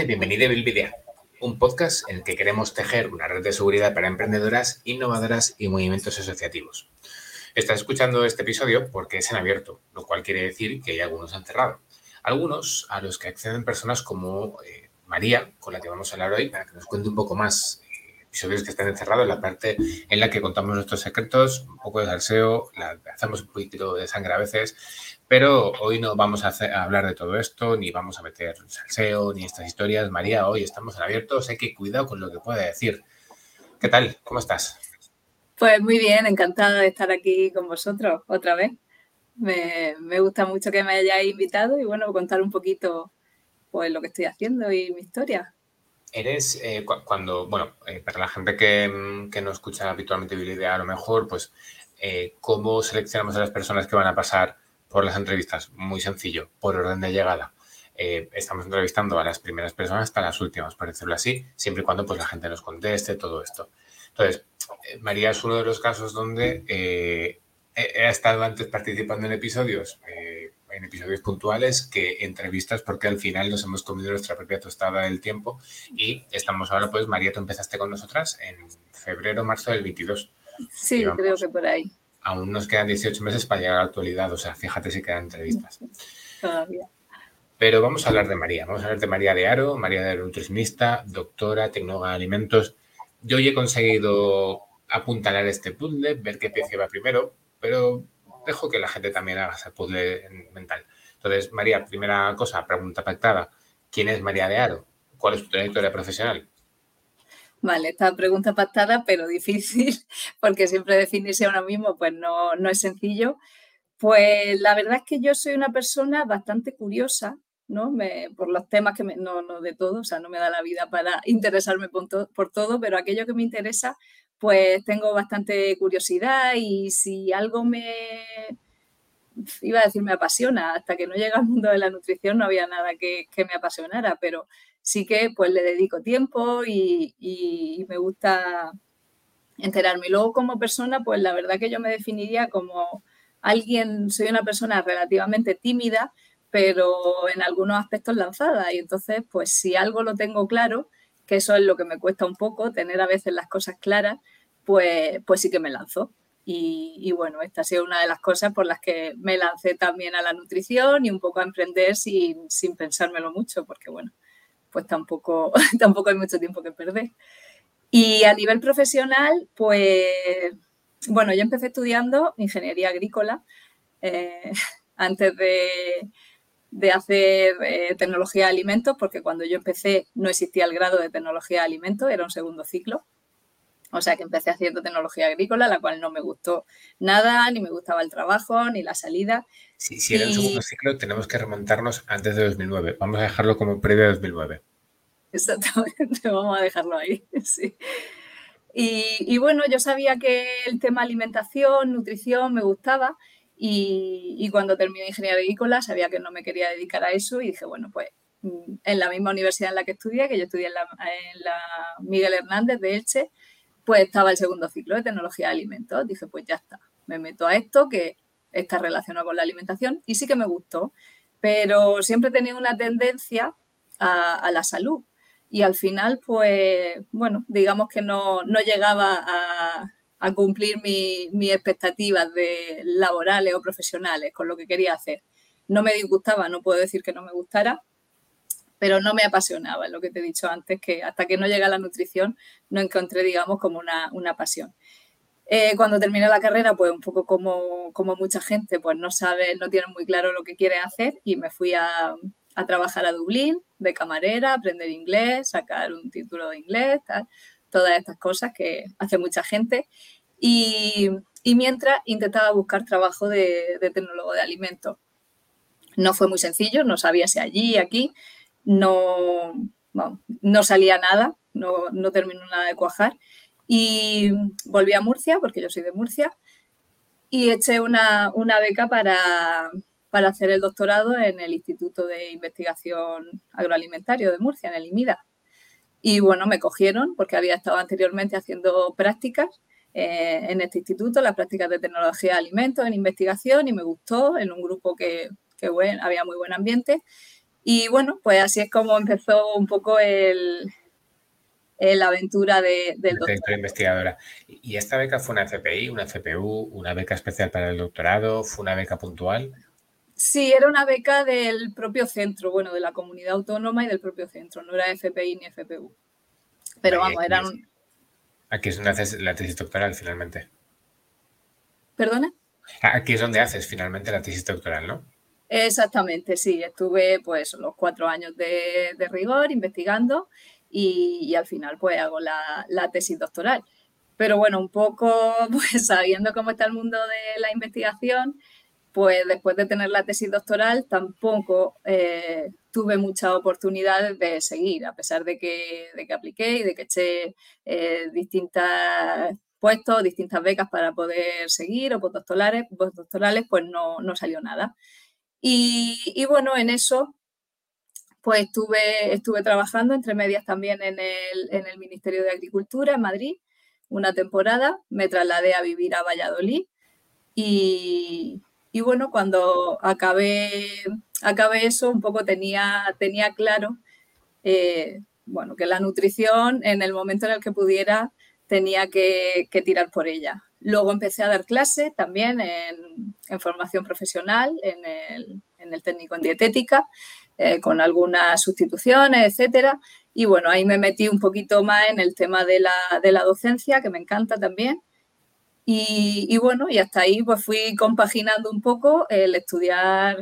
Y bienvenido a Bilvidea, un podcast en el que queremos tejer una red de seguridad para emprendedoras, innovadoras y movimientos asociativos. Estás escuchando este episodio porque es en abierto, lo cual quiere decir que hay algunos han cerrado. Algunos a los que acceden personas como eh, María, con la que vamos a hablar hoy, para que nos cuente un poco más episodios que están encerrados, la parte en la que contamos nuestros secretos, un poco de salseo, hacemos un poquito de sangre a veces, pero hoy no vamos a, hablar de todo esto, ni vamos a meter salseo, ni estas historias. María, hoy estamos en abierto, sé que cuidado con lo que pueda decir. ¿Qué tal? ¿Cómo estás? Pues muy bien, encantada de estar aquí con vosotros otra vez. Me, me gusta mucho que me hayáis invitado y bueno, contar un poquito pues lo que estoy haciendo y mi historia. Eres, eh, cuando, bueno, eh, para la gente que, que, no escucha habitualmente Bilidea, a lo mejor, pues, eh, ¿cómo seleccionamos a las personas que van a pasar por las entrevistas? Muy sencillo, por orden de llegada. estamos entrevistando a las primeras personas hasta las últimas, por decirlo así, siempre y cuando pues, la gente nos conteste, todo esto. Entonces, María es uno de los casos donde he estado antes participando en episodios en episodios puntuales que entrevistas porque al final nos hemos comido nuestra propia tostada del tiempo y estamos ahora, pues María, tú empezaste con nosotras en febrero, marzo del 22. Sí, creo que por ahí. Aún nos quedan 18 meses para llegar a la actualidad, o sea, fíjate si quedan entrevistas. Todavía. Pero vamos a hablar de María, vamos a hablar de María de Aro, María de nutricionista, doctora, tecnóloga de alimentos. Yo hoy he conseguido apuntalar este puzzle, ver qué pieza va primero, pero dejo que la gente también haga ese puzzle mental. Entonces, María, primera cosa, pregunta pactada. ¿Quién es María de Aro? ¿Cuál es tu trayectoria profesional? Vale, esta pregunta pactada, pero difícil, porque siempre definirse a uno mismo pues no, no es sencillo. Pues la verdad es que yo soy una persona bastante curiosa, ¿no? Me, por los temas que me, no, no de todo, o sea, no me da la vida para interesarme por, todo, pero aquello que me interesa, pues tengo bastante curiosidad y si algo me, iba a decir me apasiona, hasta que no llega al mundo de la nutrición no había nada que, me apasionara, pero sí que pues le dedico tiempo y, me gusta enterarme. Y luego como persona, pues la verdad que yo me definiría como alguien, soy una persona relativamente tímida, pero en algunos aspectos lanzada. Y entonces, pues si algo lo tengo claro, que eso es lo que me cuesta un poco, tener a veces las cosas claras, pues, pues sí que me lanzó. Y, bueno, esta ha sido una de las cosas por las que me lancé también a la nutrición y un poco a emprender sin, pensármelo mucho, porque bueno, pues tampoco, tampoco hay mucho tiempo que perder. Y a nivel profesional, pues bueno, yo empecé estudiando ingeniería agrícola eh, antes de, de hacer eh, tecnología de alimentos, porque cuando yo empecé no existía el grado de tecnología de alimentos, era un segundo ciclo. O sea que empecé haciendo tecnología agrícola, la cual no me gustó nada, ni me gustaba el trabajo, ni la salida. Sí, si era un segundo ciclo, tenemos que remontarnos antes de 2009. Vamos a dejarlo como previo a 2009. Exactamente, vamos a dejarlo ahí. Sí. Y, y, bueno, yo sabía que el tema alimentación, nutrición me gustaba y, cuando terminé ingeniería agrícola sabía que no me quería dedicar a eso y dije, bueno, pues mm, en la misma universidad en la que estudié, que yo estudié en la, Miguel Hernández de Elche, pues estaba el segundo ciclo de tecnología de alimentos. Dije, pues ya está, me meto a esto que está relacionado con la alimentación y sí que me gustó, pero siempre tenido una tendencia a, la salud y al final, pues, bueno, digamos que no, no llegaba a, a cumplir mis expectativas de laborales o profesionales con lo que quería hacer. No me disgustaba, no puedo decir que no me gustara, pero no me apasionaba, lo que te he dicho antes, que hasta que no llega a la nutrición no encontré, digamos, como una, pasión. Eh, cuando terminé la carrera, pues un poco como, como, mucha gente, pues no sabe, no tiene muy claro lo que quiere hacer y me fui a, a trabajar a Dublín de camarera, aprender inglés, sacar un título de inglés, tal todas estas cosas que hace mucha gente. Y, mientras intentaba buscar trabajo de, tecnólogo de alimentos. No fue muy sencillo, no sabía si allí, aquí, no, no salía nada, no, no terminó nada de cuajar. Y volví a Murcia, porque yo soy de Murcia, y eché una, beca para, para, hacer el doctorado en el Instituto de Investigación Agroalimentario de Murcia, en el IMIDA. Y bueno, me cogieron porque había estado anteriormente haciendo prácticas eh, en este instituto, las prácticas de tecnología de alimentos, en investigación, y me gustó, en un grupo que, que había muy buen ambiente. Y bueno, pues así es como empezó un poco el, la aventura de, del doctorado. investigadora. ¿Y esta beca fue una FPI, una FPU, una beca especial para el doctorado? ¿Fue una beca puntual? Sí, era una beca del propio centro, bueno, de la comunidad autónoma y del propio centro, no era FPI ni FPU. Pero vamos, eran... Aquí es donde haces la tesis doctoral finalmente. ¿Perdona? Aquí es donde haces finalmente la tesis doctoral, ¿no? Exactamente, sí. Estuve pues los cuatro años de, rigor investigando y, al final pues hago la, tesis doctoral. Pero bueno, un poco pues sabiendo cómo está el mundo de la investigación, pues después de tener la tesis doctoral tampoco eh, tuve muchas oportunidades de seguir, a pesar de que, de que apliqué y de que eché eh, distintos puestos, distintas becas para poder seguir o postdoctorales, postdoctorales pues no, no salió nada. Y, bueno, en eso pues estuve, estuve trabajando entre medias también en el, en el Ministerio de Agricultura en Madrid una temporada, me trasladé a vivir a Valladolid y, y bueno, cuando acabé, acabé eso, un poco tenía, tenía claro eh, bueno, que la nutrición, en el momento en el que pudiera, tenía que, tirar por ella. Luego empecé a dar clase también en, formación profesional, en el, técnico en dietética, eh, con algunas sustituciones, etcétera. Y bueno, ahí me metí un poquito más en el tema de la, de la docencia, que me encanta también. Y, bueno, y hasta ahí pues fui compaginando un poco el estudiar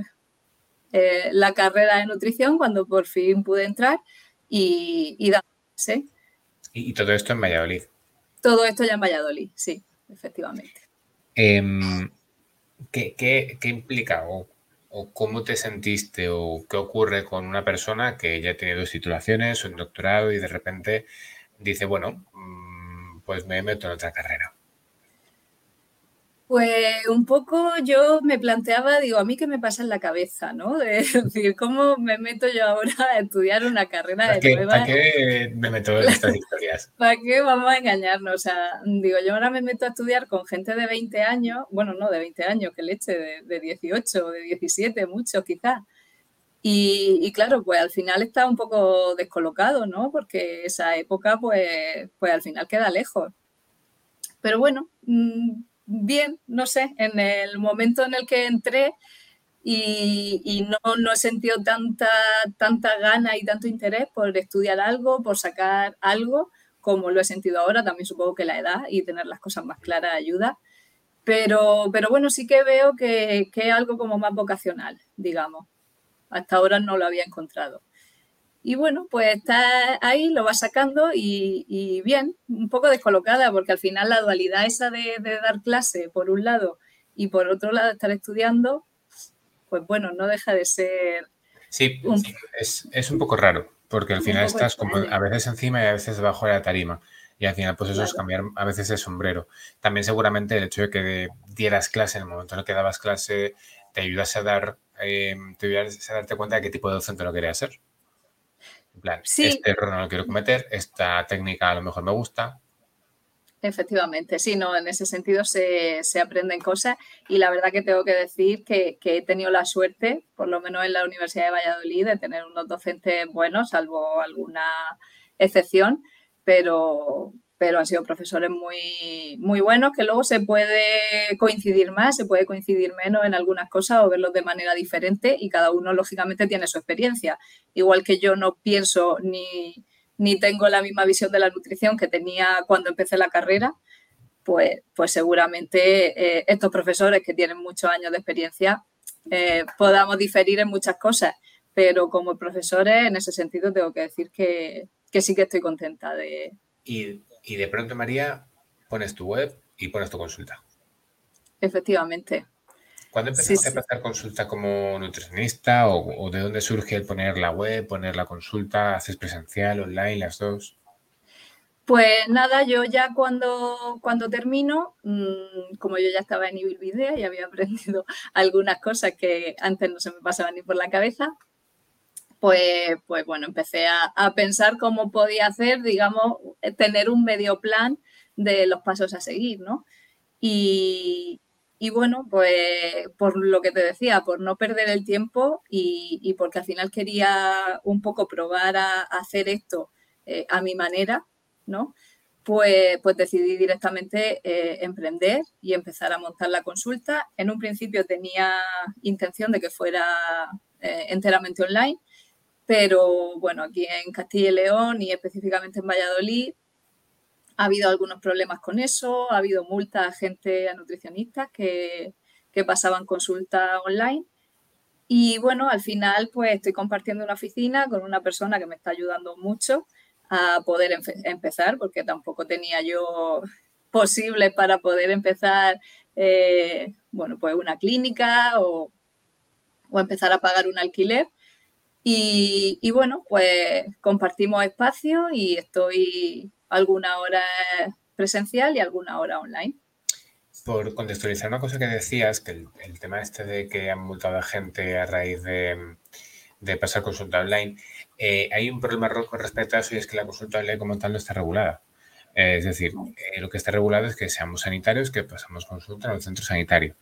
eh, la carrera de nutrición cuando por fin pude entrar y, y dar ¿Y todo esto en Valladolid? Todo esto ya en Valladolid, sí, efectivamente. Em, ¿qué, implica o, cómo te sentiste o qué ocurre con una persona que ya tiene dos titulaciones, un doctorado y de repente dice, bueno, mm, pues me meto en otra carrera? Pues un poco yo me planteaba, digo, a mí qué me pasa en la cabeza, ¿no? De decir, ¿cómo me meto yo ahora a estudiar una carrera de nueva? ¿Para qué me meto en estas historias? ¿Para qué vamos a engañarnos? O sea, digo, yo ahora me meto a estudiar con gente de 20 años, bueno, no de 20 años, que leche, de, de 18 o de 17, mucho quizás. Y, y, claro, pues al final está un poco descolocado, ¿no? Porque esa época, pues, pues al final queda lejos. Pero bueno, mm, bien, no sé, en el momento en el que entré y, no, no, he sentido tanta, tanta gana y tanto interés por estudiar algo, por sacar algo, como lo he sentido ahora. También supongo que la edad y tener las cosas más claras ayuda. Pero, pero bueno, sí que veo que, que es algo como más vocacional, digamos. Hasta ahora no lo había encontrado. Y bueno, pues está ahí, lo va sacando y, bien, un poco descolocada, porque al final la dualidad esa de, dar clase por un lado y por otro lado estar estudiando, pues bueno, no deja de ser... Sí, Es, un poco raro, porque al final estás como a veces encima y a veces debajo de la tarima. Y al final, pues eso es cambiar a veces el sombrero. También seguramente el hecho de que dieras clase en el momento en el que dabas clase te ayudase a dar, eh, te ayudase a darte cuenta de qué tipo de docente lo querías ser este error no lo quiero cometer, esta técnica a lo mejor me gusta. Efectivamente, sí, no, en ese sentido se, aprenden cosas y la verdad que tengo que decir que, he tenido la suerte, por lo menos en la Universidad de Valladolid, de tener unos docentes buenos, salvo alguna excepción, pero, pero han sido profesores muy, muy buenos que luego se puede coincidir más, se puede coincidir menos en algunas cosas o verlos de manera diferente y cada uno lógicamente tiene su experiencia. Igual que yo no pienso ni, ni tengo la misma visión de la nutrición que tenía cuando empecé la carrera, pues, pues seguramente eh, estos profesores que tienen muchos años de experiencia eh, podamos diferir en muchas cosas, pero como profesores en ese sentido tengo que decir que, que sí que estoy contenta de, y de pronto, María, pones tu web y pones tu consulta. Efectivamente. ¿Cuándo empezaste a hacer consulta como nutricionista o, de dónde surge el poner la web, poner la consulta? ¿Haces presencial, online, las dos? Pues nada, yo ya cuando, cuando termino, mm, como yo ya estaba en Ibilvidea y había aprendido algunas cosas que antes no se me pasaban ni por la cabeza, pues, pues bueno, empecé a, pensar cómo podía hacer, digamos, tener un medio plan de los pasos a seguir, ¿no? Y, Y bueno, pues por lo que te decía, por no perder el tiempo y, porque al final quería un poco probar a, hacer esto eh, a mi manera, ¿no? Pues, pues decidí directamente eh, emprender y empezar a montar la consulta. En un principio tenía intención de que fuera eh, enteramente online, pero bueno, aquí en Castilla y León y específicamente en Valladolid ha habido algunos problemas con eso, ha habido multas a gente, a nutricionistas que, pasaban consulta online. Y bueno, al final pues estoy compartiendo una oficina con una persona que me está ayudando mucho a poder empezar, porque tampoco tenía yo posible para poder empezar, eh, bueno, pues una clínica o, o, empezar a pagar un alquiler. Y, y, bueno, pues compartimos espacio y estoy alguna hora presencial y alguna hora online. Por contextualizar una cosa que decías, que el, tema este de que han multado a gente a raíz de, pasar consulta online, eh, hay un problema con respecto a eso y es que la consulta online como tal no está regulada. Eh, es decir, eh, lo que está regulado es que seamos sanitarios, que pasamos consulta en un centro sanitario.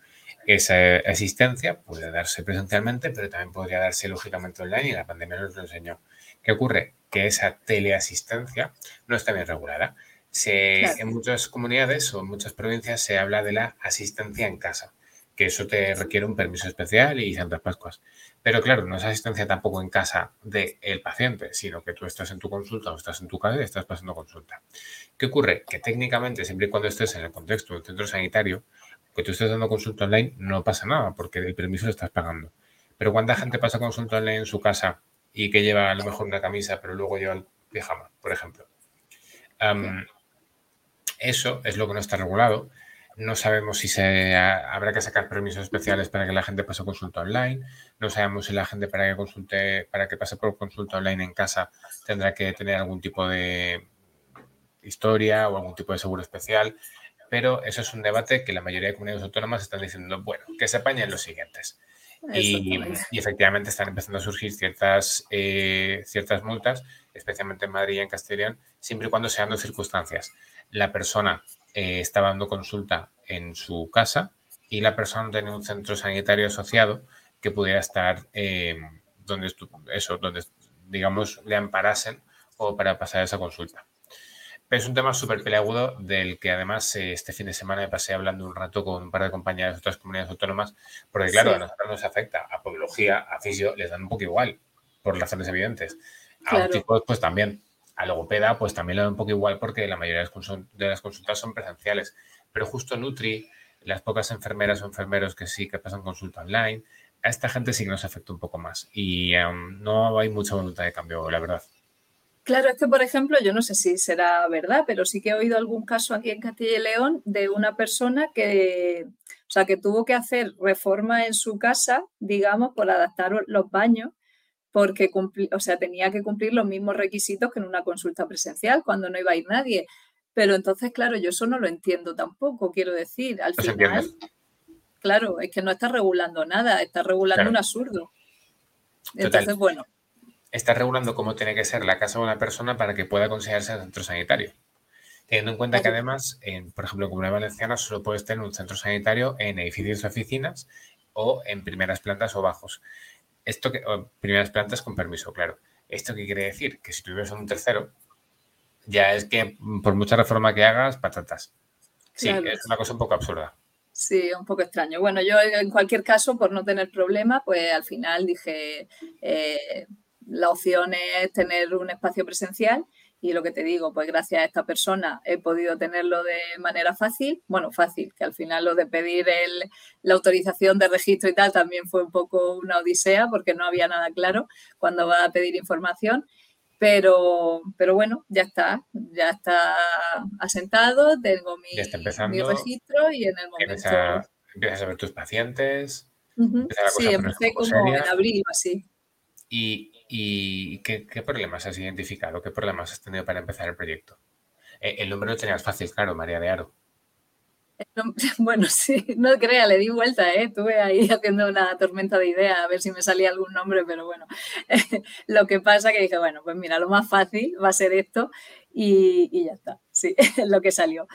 Esa asistencia puede darse presencialmente, pero también podría darse lógicamente online y la pandemia nos lo enseñó. ¿Qué ocurre? Que esa teleasistencia no está bien regulada. En muchas comunidades o en muchas provincias se habla de la asistencia en casa, que eso te requiere un permiso especial y Santas Pascuas. Pero claro, no es asistencia tampoco en casa del paciente, sino que tú estás en tu consulta o estás en tu casa y estás pasando consulta. ¿Qué ocurre? Que técnicamente, siempre y cuando estés en el contexto del centro sanitario, que tú estés dando consulta online, no pasa nada, porque el permiso lo estás pagando. Pero ¿cuánta gente pasa consulta online en su casa y que lleva a lo mejor una camisa, pero luego lleva el pijama, por ejemplo. eso es lo que no está regulado. No sabemos si se habrá que sacar permisos especiales para que la gente pase consulta online. No sabemos si la gente para que consulte, para que pase por consulta online en casa tendrá que tener algún tipo de historia o algún tipo de seguro especial. Pero eso es un debate que la mayoría de comunidades autónomas están diciendo, bueno, que se apañen los siguientes. Y, efectivamente están empezando a surgir ciertas, eh, ciertas multas, especialmente en Madrid y en Castellón, siempre y cuando sean dos circunstancias. La persona eh, estaba dando consulta en su casa y la persona no tenía un centro sanitario asociado que pudiera estar eh, donde, eso, donde, digamos, le amparasen o para pasar esa consulta es un tema súper peleagudo del que además eh, este fin de semana me pasé hablando un rato con un par de compañeras de otras comunidades autónomas, porque claro, a nosotros nos afecta, a podología, a fisio, les dan un poco igual, por razones evidentes. A ópticos, pues también. A logopeda, pues también le dan un poco igual porque la mayoría de las consultas son presenciales. Pero justo Nutri, las pocas enfermeras o enfermeros que sí que pasan consulta online, a esta gente sí que nos afecta un poco más. Y no hay mucha voluntad de cambio, la verdad. Claro, es que, por ejemplo, yo no sé si será verdad, pero sí que he oído algún caso aquí en Castilla y León de una persona que, o sea, que tuvo que hacer reforma en su casa, digamos, por adaptar los baños, porque o sea, tenía que cumplir los mismos requisitos que en una consulta presencial cuando no iba a ir nadie. Pero entonces, claro, yo eso no lo entiendo tampoco, quiero decir, al final, claro, es que no está regulando nada, está regulando un absurdo. Entonces, bueno está regulando cómo tiene que ser la casa de una persona para que pueda considerarse centro sanitario. Teniendo en cuenta que además, en, por ejemplo, en Comunidad Valenciana solo puedes tener un centro sanitario en edificios de oficinas o en primeras plantas o bajos. Esto que, primeras plantas con permiso, claro. ¿Esto qué quiere decir? Que si tuvieras un tercero, ya es que por mucha reforma que hagas, patatas. Sí, es una cosa un poco absurda. Sí, un poco extraño. Bueno, yo en cualquier caso, por no tener problema, pues al final dije, eh, la opción es tener un espacio presencial y lo que te digo, pues gracias a esta persona he podido tenerlo de manera fácil, bueno, fácil, que al final lo de pedir la autorización de registro y tal también fue un poco una odisea porque no había nada claro cuando va a pedir información, pero, pero bueno, ya está, ya está asentado, tengo mi, registro y en el momento... Empiezas a, ver tus pacientes. Sí, empecé como en abril o así. Y, ¿Y qué, problemas has identificado? ¿Qué problemas has tenido para empezar el proyecto? Eh, el nombre lo tenías fácil, claro, María de Aro. Bueno, sí, no crea, le di vuelta, ¿eh? estuve ahí haciendo una tormenta de ideas a ver si me salía algún nombre, pero bueno, lo que pasa que dije, bueno, pues mira, lo más fácil va a ser esto y, ya está, sí, lo que salió.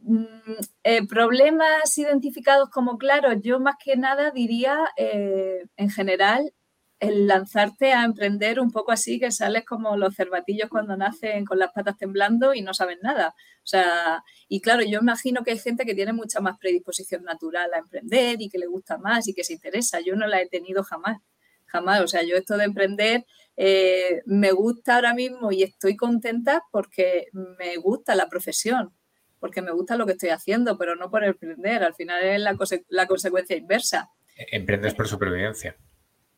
mm, problemas identificados como claros, yo más que nada diría en general el lanzarte a emprender un poco así, que sales como los cervatillos cuando nacen con las patas temblando y no saben nada. O sea, y claro, yo imagino que hay gente que tiene mucha más predisposición natural a emprender y que le gusta más y que se interesa. Yo no la he tenido jamás, jamás. O sea, yo esto de emprender eh, me gusta ahora mismo y estoy contenta porque me gusta la profesión, porque me gusta lo que estoy haciendo, pero no por emprender. Al final es la, la consecuencia inversa. Emprendes por supervivencia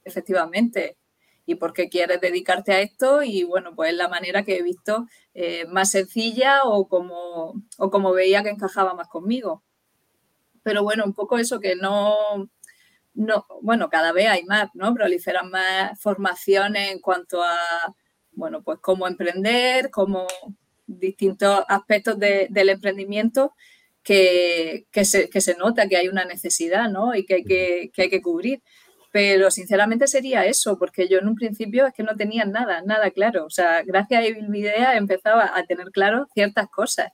efectivamente, y porque quieres dedicarte a esto y bueno, pues es la manera que he visto eh, más sencilla o como, o como veía que encajaba más conmigo. Pero bueno, un poco eso que no, no, bueno, cada vez hay más, ¿no? Proliferan más formaciones en cuanto a, bueno, pues cómo emprender, como distintos aspectos del emprendimiento que, se, que, se, nota que hay una necesidad, ¿no? Y que hay que, que hay que cubrir. Pero sinceramente sería eso, porque yo en un principio es que no tenía nada, nada claro. O sea, gracias a Video empezaba a tener claro ciertas cosas,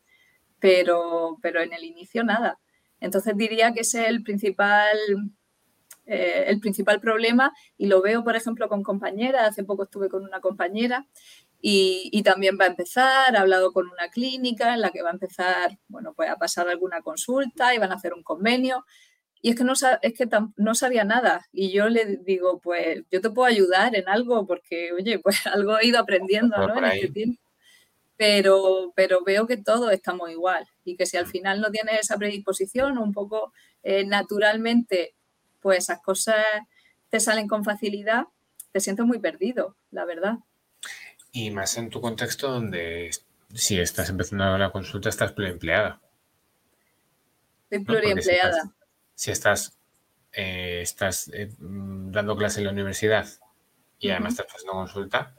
pero, pero en el inicio nada. Entonces diría que ese es el principal, eh, el principal problema y lo veo, por ejemplo, con compañeras. Hace poco estuve con una compañera y, y, también va a empezar, ha hablado con una clínica en la que va a empezar, bueno, pues a pasar alguna consulta y van a hacer un convenio y es que no, es que no sabía nada. Y yo le digo, pues yo te puedo ayudar en algo porque, oye, pues algo he ido aprendiendo ¿no? en este tiempo. Pero, pero veo que todo estamos igual y que si al mm. final no tienes esa predisposición, un poco eh, naturalmente, pues esas cosas te salen con facilidad, te sientes muy perdido, la verdad. Y más en tu contexto donde si estás empezando la consulta estás pluriempleada. Estoy pluriempleada si estás, eh, estás eh, mm, dando clase en la universidad y además estás haciendo consulta,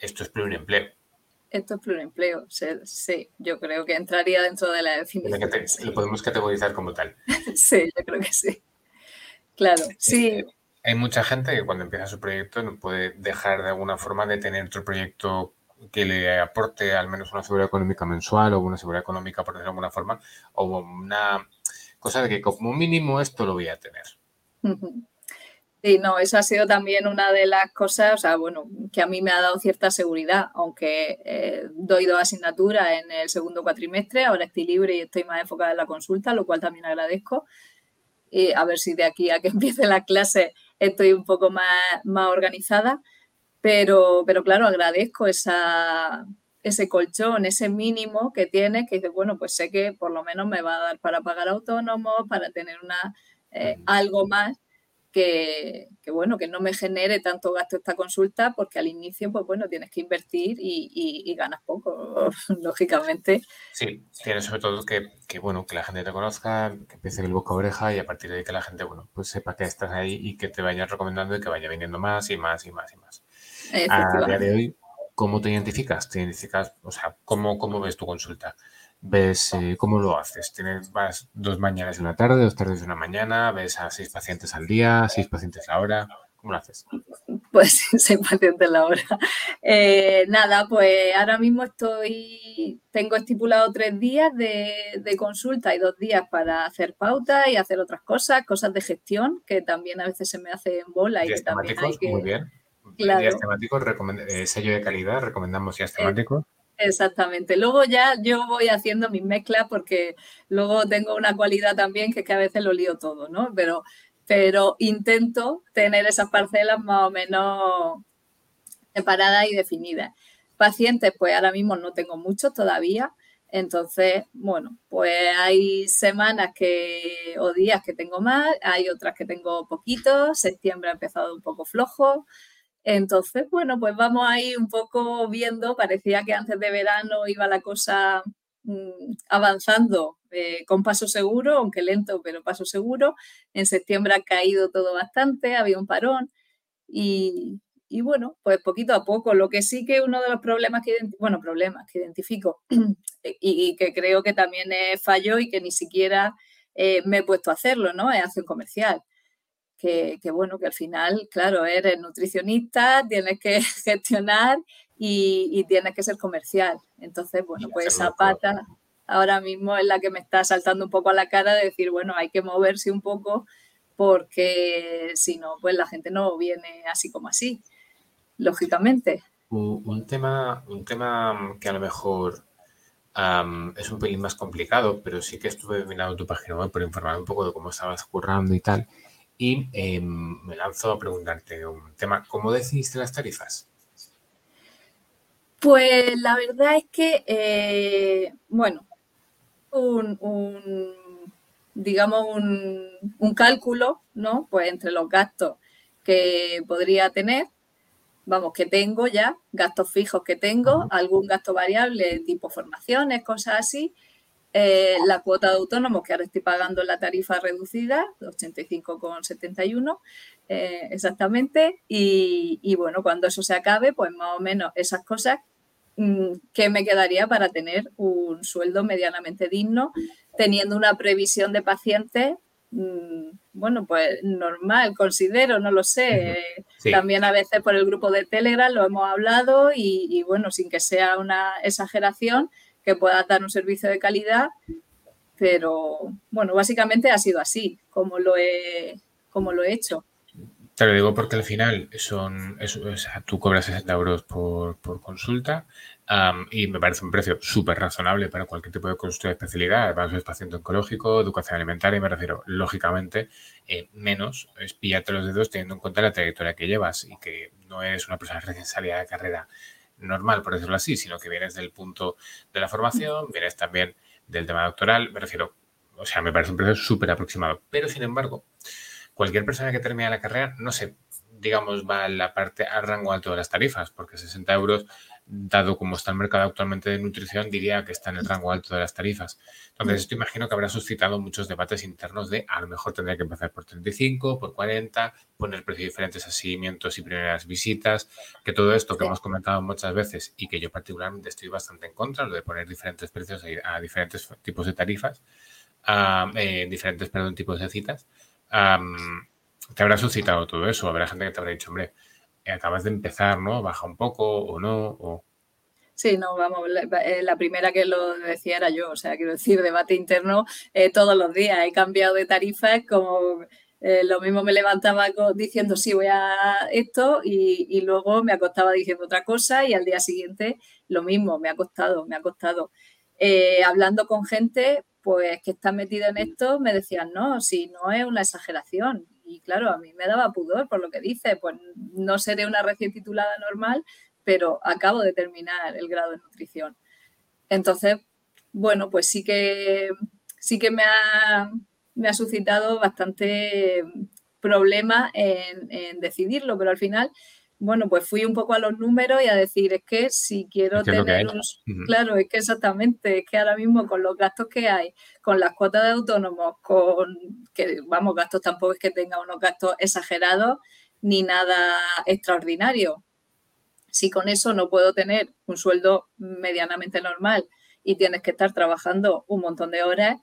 esto es pluriempleo. Esto es pluriempleo, sí, yo creo que entraría dentro de la definición. lo podemos categorizar como tal. sí, yo creo que sí. Claro, sí. Eh, hay mucha gente que cuando empieza su proyecto no puede dejar de alguna forma de tener otro proyecto que le aporte al menos una seguridad económica mensual o una seguridad económica, por decirlo de alguna forma, o una cosa de que como mínimo esto lo voy a tener. Sí, no, eso ha sido también una de las cosas, o sea, bueno, que a mí me ha dado cierta seguridad, aunque eh, doy dos asignaturas en el segundo cuatrimestre, ahora estoy libre y estoy más enfocada en la consulta, lo cual también agradezco. Y a ver si de aquí a que empiece la clase estoy un poco más, más organizada, pero, pero claro, agradezco esa, ese colchón, ese mínimo que tiene, que dice, bueno, pues sé que por lo menos me va a dar para pagar autónomo, para tener una eh, algo más que, bueno, que no me genere tanto gasto esta consulta, porque al inicio, pues bueno, tienes que invertir y, ganas poco, lógicamente. Sí, tienes sobre todo que, bueno, que la gente te conozca, que empiece el boca a oreja y a partir de ahí que la gente, bueno, pues sepa que estás ahí y que te vaya recomendando y que vaya viniendo más y más y más y más. A día de hoy, ¿Cómo te identificas? ¿Te identificas, o sea, cómo, cómo ves tu consulta? ¿Ves eh, cómo lo haces? ¿Tienes, ¿Vas dos mañanas y una tarde, dos tardes y una mañana? ¿Ves a seis pacientes al día, seis pacientes a la hora? ¿Cómo lo haces? Pues seis pacientes a la hora. Eh, nada, pues ahora mismo estoy, tengo estipulado tres días de, consulta y dos días para hacer pautas y hacer otras cosas, cosas de gestión, que también a veces se me hace en bola y que también hay que... Muy bien Claro. temáticos, eh, sello de calidad, recomendamos días temáticos. Exactamente. Luego ya yo voy haciendo mis mezclas porque luego tengo una cualidad también que es que a veces lo lío todo, ¿no? Pero, pero intento tener esas parcelas más o menos separadas y definidas. Pacientes, pues ahora mismo no tengo muchos todavía. Entonces, bueno, pues hay semanas que o días que tengo más, hay otras que tengo poquitos. Septiembre ha empezado un poco flojo. Entonces, bueno, pues vamos ahí un poco viendo, parecía que antes de verano iba la cosa mm, avanzando eh, con paso seguro, aunque lento, pero paso seguro. En septiembre ha caído todo bastante, había un parón y, bueno, pues poquito a poco. Lo que sí que uno de los problemas que, bueno, problemas que identifico y, que creo que también es fallo y que ni siquiera eh, me he puesto a hacerlo, ¿no? Es acción comercial que, bueno, que al final, claro, eres nutricionista, tienes que gestionar y, tienes que ser comercial. Entonces, bueno, pues esa pata, ahora mismo es la que me está saltando un poco a la cara de decir, bueno, hay que moverse un poco porque si no, pues la gente no viene así como así, lógicamente. Un, tema, un tema que a lo mejor es un pelín más complicado, pero sí que estuve mirando tu página web por informar un poco de cómo estabas currando y tal. Y em, me lanzo a preguntarte un tema, ¿cómo decidiste las tarifas? Pues la verdad es que, eh, bueno, un, digamos, un, cálculo, ¿no? Pues entre los gastos que podría tener, vamos, que tengo ya, gastos fijos que tengo, algún gasto variable tipo formaciones, cosas así, eh, la cuota de autónomos que ahora estoy pagando la tarifa reducida, 85,71 eh, exactamente, y, y, bueno, cuando eso se acabe, pues más o menos esas cosas Mm, ¿qué me quedaría para tener un sueldo medianamente digno, teniendo una previsión de pacientes, mm, bueno, pues normal, considero, no lo sé. También a veces por el grupo de Telegram lo hemos hablado y, bueno, sin que sea una exageración, que pueda dar un servicio de calidad, pero bueno, básicamente ha sido así como lo he, como lo he hecho. Te lo digo porque al final son, tú cobras 60 euros por, consulta y me parece un precio súper razonable para cualquier tipo de consulta de especialidad. Además, es paciente oncológico, educación alimentaria, y me refiero, lógicamente, eh, menos es los dedos teniendo en cuenta la trayectoria que llevas y que no eres una persona recién salida de carrera normal, por decirlo así, sino que vienes del punto de la formación, vienes también del tema doctoral, me refiero, o sea, me parece un precio súper aproximado. Pero, sin embargo, cualquier persona que termine la carrera, no sé, digamos, va a la parte, al rango alto de las tarifas, porque 60 euros, dado como está el mercado actualmente de nutrición, diría que está en el rango alto de las tarifas. Entonces, esto imagino que habrá suscitado muchos debates internos de a lo mejor tendría que empezar por 35, por 40, poner precios diferentes a seguimientos y primeras visitas, que todo esto que hemos comentado muchas veces y que yo particularmente estoy bastante en contra, lo de poner diferentes precios a, diferentes tipos de tarifas, a, eh, diferentes, perdón, tipos de citas te habrá suscitado todo eso. Habrá gente que te habrá dicho, hombre, acabas de empezar, ¿no? Baja un poco o no. Sí, no, vamos, eh, la, primera que lo decía era yo, o sea, quiero decir, debate interno eh, todos los días. He cambiado de tarifas como lo mismo me levantaba diciendo sí, voy a esto y, y, luego me acostaba diciendo otra cosa y al día siguiente lo mismo, me ha costado, me ha costado. hablando con gente, pues que está metida en esto, me decían, no, si no es una exageración. Y claro, a mí me daba pudor por lo que dice, pues no seré una recién titulada normal, pero acabo de terminar el grado de nutrición. Entonces, bueno, pues sí que, sí que me ha, me ha suscitado bastante problema en, en decidirlo, pero al final bueno, pues fui un poco a los números y a decir, es que si quiero tener unos... Claro, es que exactamente, es que ahora mismo con los gastos que hay, con las cuotas de autónomos, con que, vamos, gastos tampoco es que tenga unos gastos exagerados ni nada extraordinario. Si con eso no puedo tener un sueldo medianamente normal y tienes que estar trabajando un montón de horas,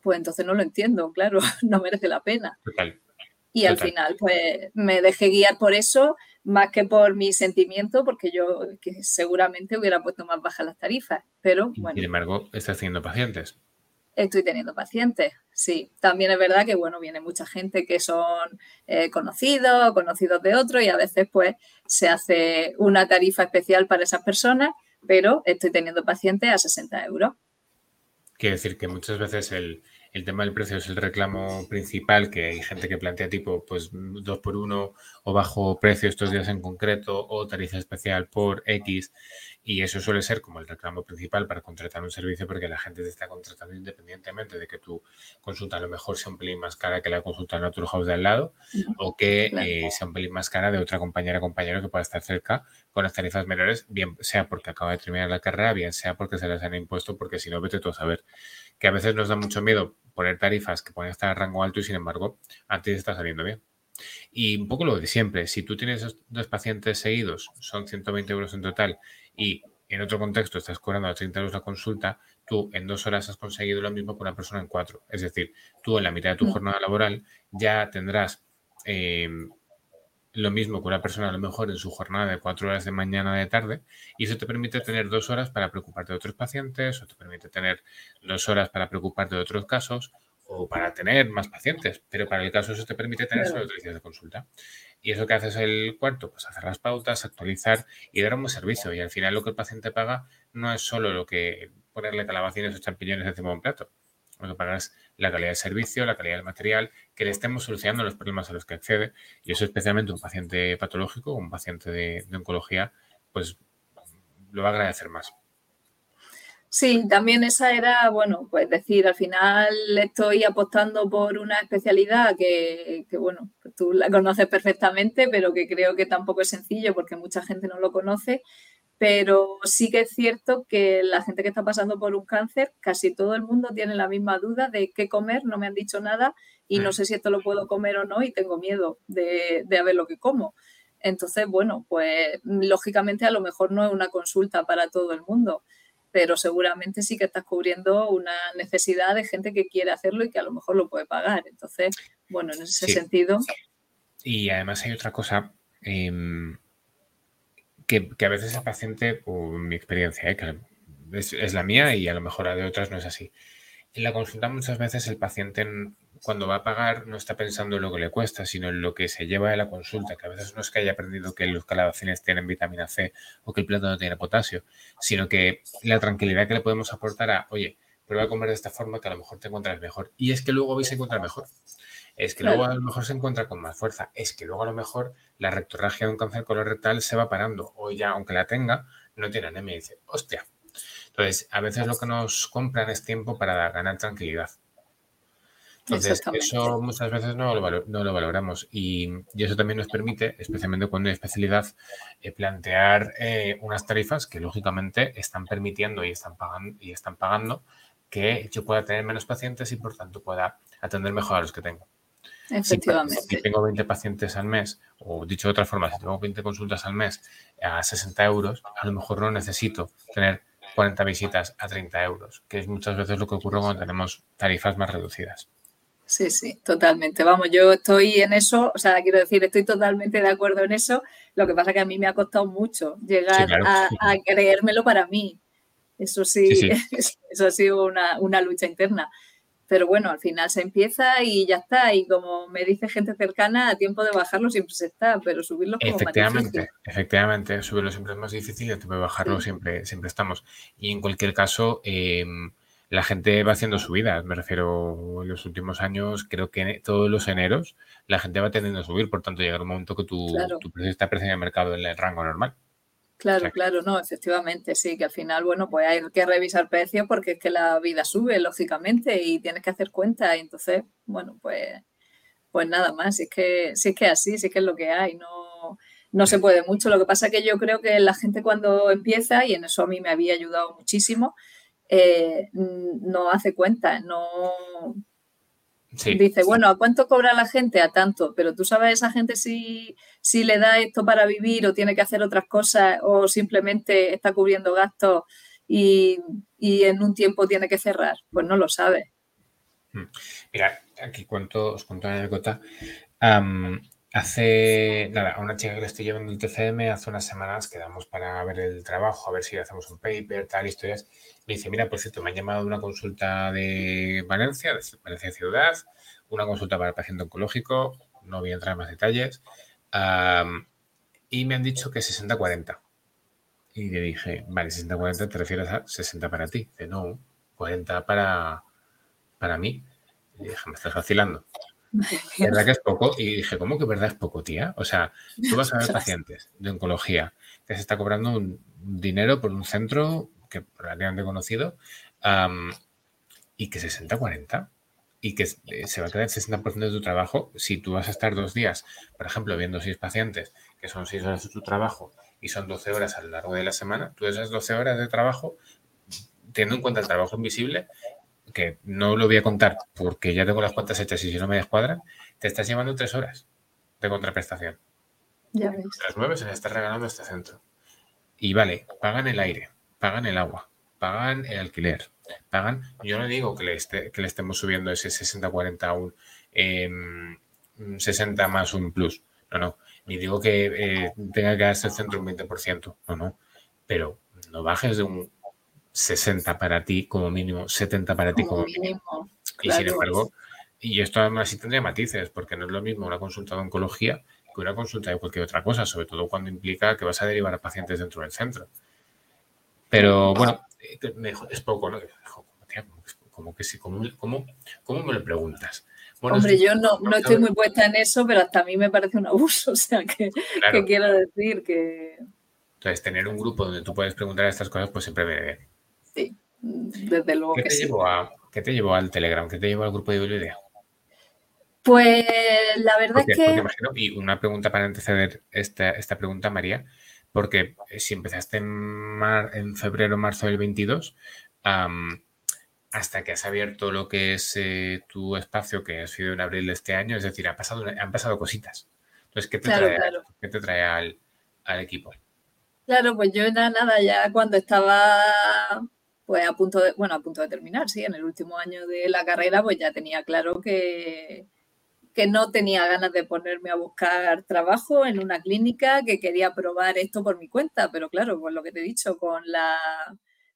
pues entonces no lo entiendo, claro, no merece la pena. Y al final, pues me dejé guiar por eso más que por mi sentimiento, porque yo que seguramente hubiera puesto más bajas las tarifas, pero bueno. Sin embargo, estás teniendo pacientes. Estoy teniendo pacientes, sí. También es verdad que, bueno, viene mucha gente que son eh, conocidos, conocidos de otros, y a veces, pues, se hace una tarifa especial para esas personas, pero estoy teniendo pacientes a 60 euros. Quiere decir que muchas veces el, el tema del precio es el reclamo principal, que hay gente que plantea tipo, pues dos por uno o bajo precio estos días en concreto o tarifa especial por X. Y eso suele ser como el reclamo principal para contratar un servicio porque la gente te está contratando independientemente de que tu consulta a lo mejor sea un pelín más cara que la consulta en otro house de al lado o que eh, sea un pelín más cara de otra compañera o compañero que pueda estar cerca con las tarifas menores, bien sea porque acaba de terminar la carrera, bien sea porque se les han impuesto, porque si no, vete tú a saber que a veces nos da mucho miedo poner tarifas que pueden estar a rango alto y sin embargo antes está saliendo bien. Y un poco lo de siempre, si tú tienes dos pacientes seguidos, son 120 euros en total y en otro contexto estás cobrando a 30 euros la consulta, tú en dos horas has conseguido lo mismo que una persona en cuatro. Es decir, tú en la mitad de tu mm. jornada laboral ya tendrás em, lo mismo que una persona a lo mejor en su jornada de cuatro horas de mañana de tarde y eso te permite tener dos horas para preocuparte de otros pacientes o te permite tener dos horas para preocuparte de otros casos o para tener más pacientes, pero para el caso eso te permite tener solo tres días de consulta. Y eso que haces el cuarto, pues hacer las pautas, actualizar y dar un buen servicio. Y al final lo que el paciente paga no es solo lo que ponerle calabacines o champiñones encima de un plato. Lo que paga es la calidad del servicio, la calidad del material, que le estemos solucionando los problemas a los que accede. Y eso especialmente un paciente patológico, un paciente de, oncología, pues lo va a agradecer más. Sí, también esa era, bueno, pues decir, al final estoy apostando por una especialidad que, bueno, pues tú la conoces perfectamente, pero que creo que tampoco es sencillo porque mucha gente no lo conoce. Pero sí que es cierto que la gente que está pasando por un cáncer, casi todo el mundo tiene la misma duda de qué comer, no me han dicho nada y no mm. sé si esto lo puedo comer o no y tengo miedo de, de ver lo que como. Entonces, bueno, pues lógicamente a lo mejor no es una consulta para todo el mundo pero seguramente sí que estás cubriendo una necesidad de gente que quiere hacerlo y que a lo mejor lo puede pagar. Entonces, bueno, en ese sentido. Y además hay otra cosa em, que, a veces el paciente, o mi experiencia, ¿eh? es, la mía y a lo mejor la de otras no es así. En la consulta muchas veces el paciente cuando va a pagar no está pensando en lo que le cuesta, sino en lo que se lleva de la consulta, que a veces no es que haya aprendido que los calabacines tienen vitamina C o que el plato no tiene potasio, sino que la tranquilidad que le podemos aportar a, oye, prueba a comer de esta forma que a lo mejor te encuentras mejor. Y es que luego vais a encontrar mejor. Es que luego a lo mejor se encuentra con más fuerza. Es que luego a lo mejor la rectorragia de un cáncer colorectal se va parando. O ya, aunque la tenga, no tiene anemia. Y dice, hostia. Entonces, a veces lo que nos compran es tiempo para ganar tranquilidad. Entonces, eso muchas veces no lo, no lo valoramos y, eso también nos permite, especialmente cuando hay especialidad, eh, plantear eh, unas tarifas que lógicamente están permitiendo y están, pagando, y están pagando que yo pueda tener menos pacientes y por tanto pueda atender mejor a los que tengo. Efectivamente. Si, tengo 20 pacientes al mes, o dicho de otra forma, si tengo 20 consultas al mes a 60 euros, a lo mejor no necesito tener 40 visitas a 30 euros, que es muchas veces lo que ocurre cuando tenemos tarifas más reducidas. Sí, sí, totalmente. Vamos, yo estoy en eso, o sea, quiero decir, estoy totalmente de acuerdo en eso. Lo que pasa es que a mí me ha costado mucho llegar a, creérmelo para mí. Eso sí, eso ha sido una, lucha interna. Pero bueno, al final se empieza y ya está. Y como me dice gente cercana, a tiempo de bajarlo siempre se está, pero subirlo como efectivamente, más Efectivamente, subirlo siempre es más difícil y a tiempo de bajarlo siempre, siempre estamos. Y en cualquier caso, eh, la gente va haciendo su vida. Me refiero, en los últimos años, creo que todos los eneros la gente va teniendo a subir, por tanto, llega un momento que tu, precio está precio en el mercado en el rango normal. Claro, claro, no, efectivamente, sí, que al final, bueno, pues hay que revisar precios porque es que la vida sube, lógicamente, y tienes que hacer cuenta, y entonces, bueno, pues, pues nada más, si es que, si es que así, si es que es lo que hay, no, no se puede mucho. Lo que pasa es que yo creo que la gente cuando empieza, y en eso a mí me había ayudado muchísimo, eh, no hace cuenta, no dice, bueno, ¿a cuánto cobra la gente? A tanto, pero tú sabes esa gente si, si le da esto para vivir o tiene que hacer otras cosas o simplemente está cubriendo gastos y, en un tiempo tiene que cerrar, pues no lo sabe. Hmm. Mira, aquí cuento, os cuento una anécdota. Hace, nada, a una chica que le estoy llevando el TCM, hace unas semanas quedamos para ver el trabajo, a ver si hacemos un paper, tal, historias. Me dice, mira, por cierto, me han llamado de una consulta de Valencia, de Valencia Ciudad, una consulta para el paciente oncológico, no voy a entrar en más detalles, y me han dicho que 60-40. Y le dije, vale, 60-40 te refieres a 60 para ti. Dice, no, 40 para, para mí. Y dije, me estás vacilando. ¿Verdad que es poco? Y dije, ¿cómo que verdad es poco, tía? O sea, tú vas a ver pacientes de oncología que se está cobrando un dinero por un centro que relativamente conocido y que 60-40 y que se va a quedar el 60% de tu trabajo si tú vas a estar dos días, por ejemplo, viendo seis pacientes, que son seis horas de tu trabajo y son 12 horas a lo largo de la semana, tú esas 12 horas de trabajo, teniendo en cuenta el trabajo invisible, que no lo voy a contar porque ya tengo las cuentas hechas y si no me descuadran, te estás llevando tres horas de contraprestación. Ya ves. Las nueve se les está regalando este centro. Y vale, pagan el aire, pagan el agua, pagan el alquiler, pagan. Yo no digo que le, que le estemos subiendo ese 60-40 a un 60 más un plus. No, no. Y digo que eh, tenga que darse el centro un 20%, no, no. Pero no bajes de un 60 para ti como mínimo, 70 para ti como, mínimo. Y sin embargo, y esto además sí tendría matices, porque no es lo mismo una consulta de oncología que una consulta de cualquier otra cosa, sobre todo cuando implica que vas a derivar a pacientes dentro del centro. Pero bueno, eh, es poco, ¿no? Como que sí, ¿cómo, cómo, me lo preguntas? Hombre, yo no, no, estoy muy puesta en eso, pero hasta a mí me parece un abuso, o sea, que, quiero decir que... Entonces, tener un grupo donde tú puedes preguntar estas cosas, pues siempre me bien. Sí, desde luego ¿Qué que te sí. Llevó a, ¿Qué te llevó al Telegram? ¿Qué te llevó al grupo de Biblioteca? Pues la verdad es que... y una pregunta para anteceder esta, esta pregunta, María, porque eh, si empezaste en, en febrero, marzo del 22, hasta que has abierto lo que es eh, tu espacio, que ha sido en abril de este año, es decir, han pasado, han pasado cositas. Entonces, ¿qué te trae, ¿qué te trae al, al, equipo? Claro, pues yo era nada, ya cuando estaba pues a punto de, bueno, a punto de terminar, sí, en el último año de la carrera, pues ya tenía claro que, que no tenía ganas de ponerme a buscar trabajo en una clínica, que quería probar esto por mi cuenta, pero claro, pues lo que te he dicho, con, la,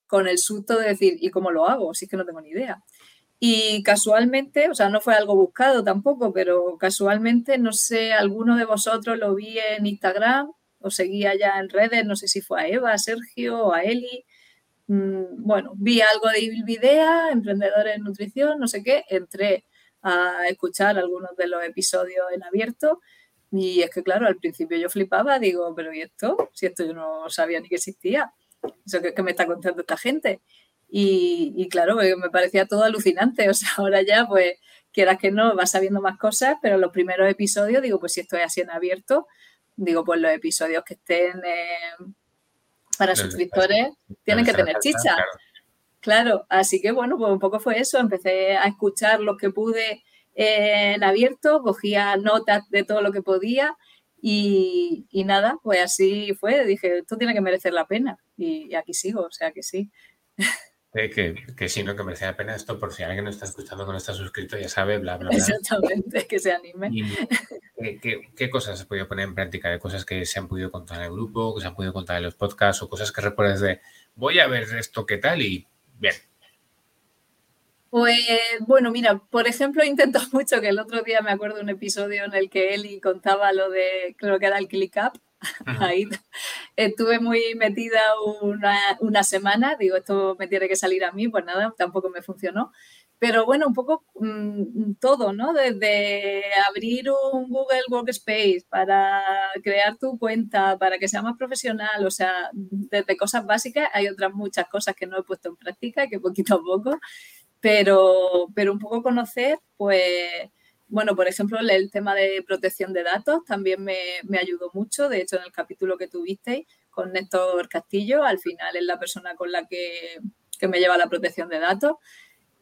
con el susto de decir, ¿y cómo lo hago? Si es que no tengo ni idea. Y casualmente, o sea, no fue algo buscado tampoco, pero casualmente, no sé, alguno de vosotros lo vi en Instagram o seguía ya en redes, no sé si fue a Eva, a Sergio o a Eli. Mm, bueno, vi algo de Ibilvidea, emprendedores en nutrición, no sé qué, entré a escuchar algunos de los episodios en abierto. Y es que, claro, al principio yo flipaba, digo, pero ¿y esto? Si esto yo no sabía ni que existía. Eso que, que me está contando esta gente. Y, claro, me parecía todo alucinante. O sea, ahora ya, pues, quieras que no, vas sabiendo más cosas, pero los primeros episodios, digo, pues si esto es así en abierto, digo, pues los episodios que estén eh, para suscriptores tienen que tener chicha. Claro, así que bueno, pues un poco fue eso. Empecé a escuchar lo que pude en abierto, cogía notas de todo lo que podía y, nada, pues así fue. Dije, esto tiene que merecer la pena y, aquí sigo, o sea que sí. que, que sí, no, que merece la pena esto, por si alguien no está escuchando, que no está suscrito, ya sabe, bla, bla, bla. Exactamente, que se anime. qué, qué, cosas se podido poner en práctica? ¿De cosas que se han podido contar en el grupo, que se han podido contar en los podcasts o cosas que recuerdas de voy a ver esto qué tal y Bien. Pues bueno, mira, por ejemplo, intento mucho que el otro día me acuerdo de un episodio en el que Eli contaba lo de, creo que era el ClickUp. Ahí estuve muy metida una, semana, digo, esto me tiene que salir a mí, pues nada, tampoco me funcionó. Pero bueno, un poco mm, todo, ¿no? Desde abrir un Google Workspace para crear tu cuenta, para que sea más profesional, o sea, desde cosas básicas, hay otras muchas cosas que no he puesto en práctica, que poquito a poco, pero, pero un poco conocer, pues, bueno, por ejemplo, el tema de protección de datos también me, me ayudó mucho, de hecho, en el capítulo que tuvisteis con Néstor Castillo, al final es la persona con la que, que me lleva la protección de datos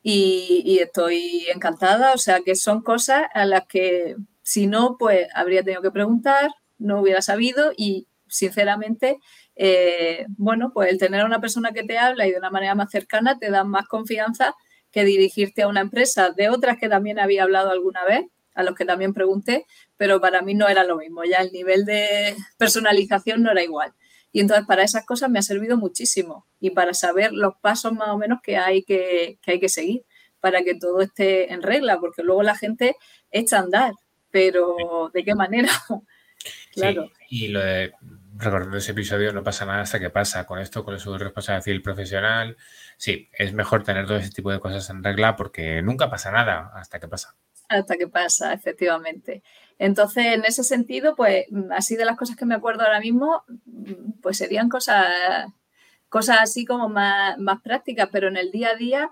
y, estoy encantada. O sea, que son cosas a las que si no, pues habría tenido que preguntar, no hubiera sabido y sinceramente, eh, bueno, pues el tener a una persona que te habla y de una manera más cercana te da más confianza que dirigirte a una empresa de otras que también había hablado alguna vez, a los que también pregunté, pero para mí no era lo mismo, ya el nivel de personalización no era igual. Y entonces para esas cosas me ha servido muchísimo y para saber los pasos más o menos que hay que, que hay que seguir para que todo esté en regla, porque luego la gente echa a andar, pero ¿de qué manera? claro. y lo de recordando ese episodio, no pasa nada hasta que pasa. Con esto, con su responsabilidad civil profesional, sí, es mejor tener todo ese tipo de cosas en regla porque nunca pasa nada hasta que pasa. Hasta que pasa, efectivamente. Entonces, en ese sentido, pues así de las cosas que me acuerdo ahora mismo, pues serían cosas, cosas así como más, más prácticas, pero en el día a día,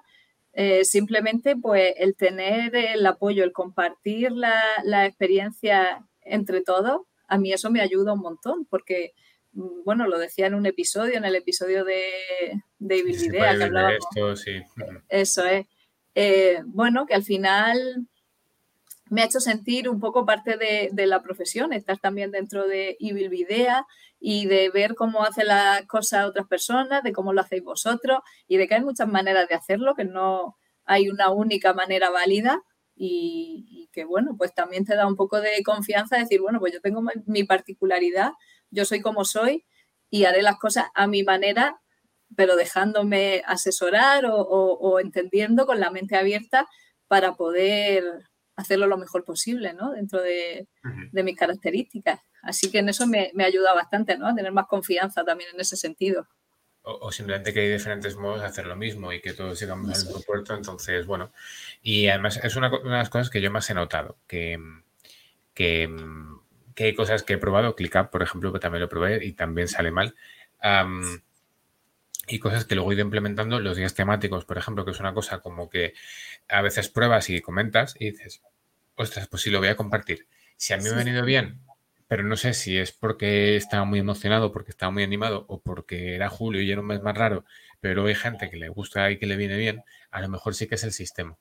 eh, simplemente pues el tener el apoyo, el compartir la, la, experiencia entre todos, a mí eso me ayuda un montón, porque, mm, bueno, lo decía en un episodio, en el episodio de, de Idea, que hablábamos. Esto, sí. Eso es. Eh, bueno, que al final me ha hecho sentir un poco parte de, la profesión, estar también dentro de Evil y de ver cómo hacen las cosas otras personas, de cómo lo hacéis vosotros y de que hay muchas maneras de hacerlo, que no hay una única manera válida y, que, bueno, pues también te da un poco de confianza decir, bueno, pues yo tengo mi particularidad, yo soy como soy y haré las cosas a mi manera, pero dejándome asesorar o, entendiendo con la mente abierta para poder hacerlo lo mejor posible, ¿no? Dentro de, mis características. Así que en eso me, me ayuda bastante, ¿no? A tener más confianza también en ese sentido o, simplemente que hay diferentes modos de hacer lo mismo y que todos llegamos al mismo puerto. Entonces, bueno, y además es una, una, de las cosas que yo más he notado, que, que, que hay cosas que he probado, ClickUp, por ejemplo, que también lo probé y también sale mal. y cosas que luego he ido implementando, los días temáticos, por ejemplo, que es una cosa como que a veces pruebas y comentas y dices, ostras, pues sí, lo voy a compartir. Si a mí me ha venido bien, pero no sé si es porque estaba muy emocionado, porque estaba muy animado o porque era julio y era un mes más raro, pero hay gente que le gusta y que le viene bien, a lo mejor sí que es el sistema.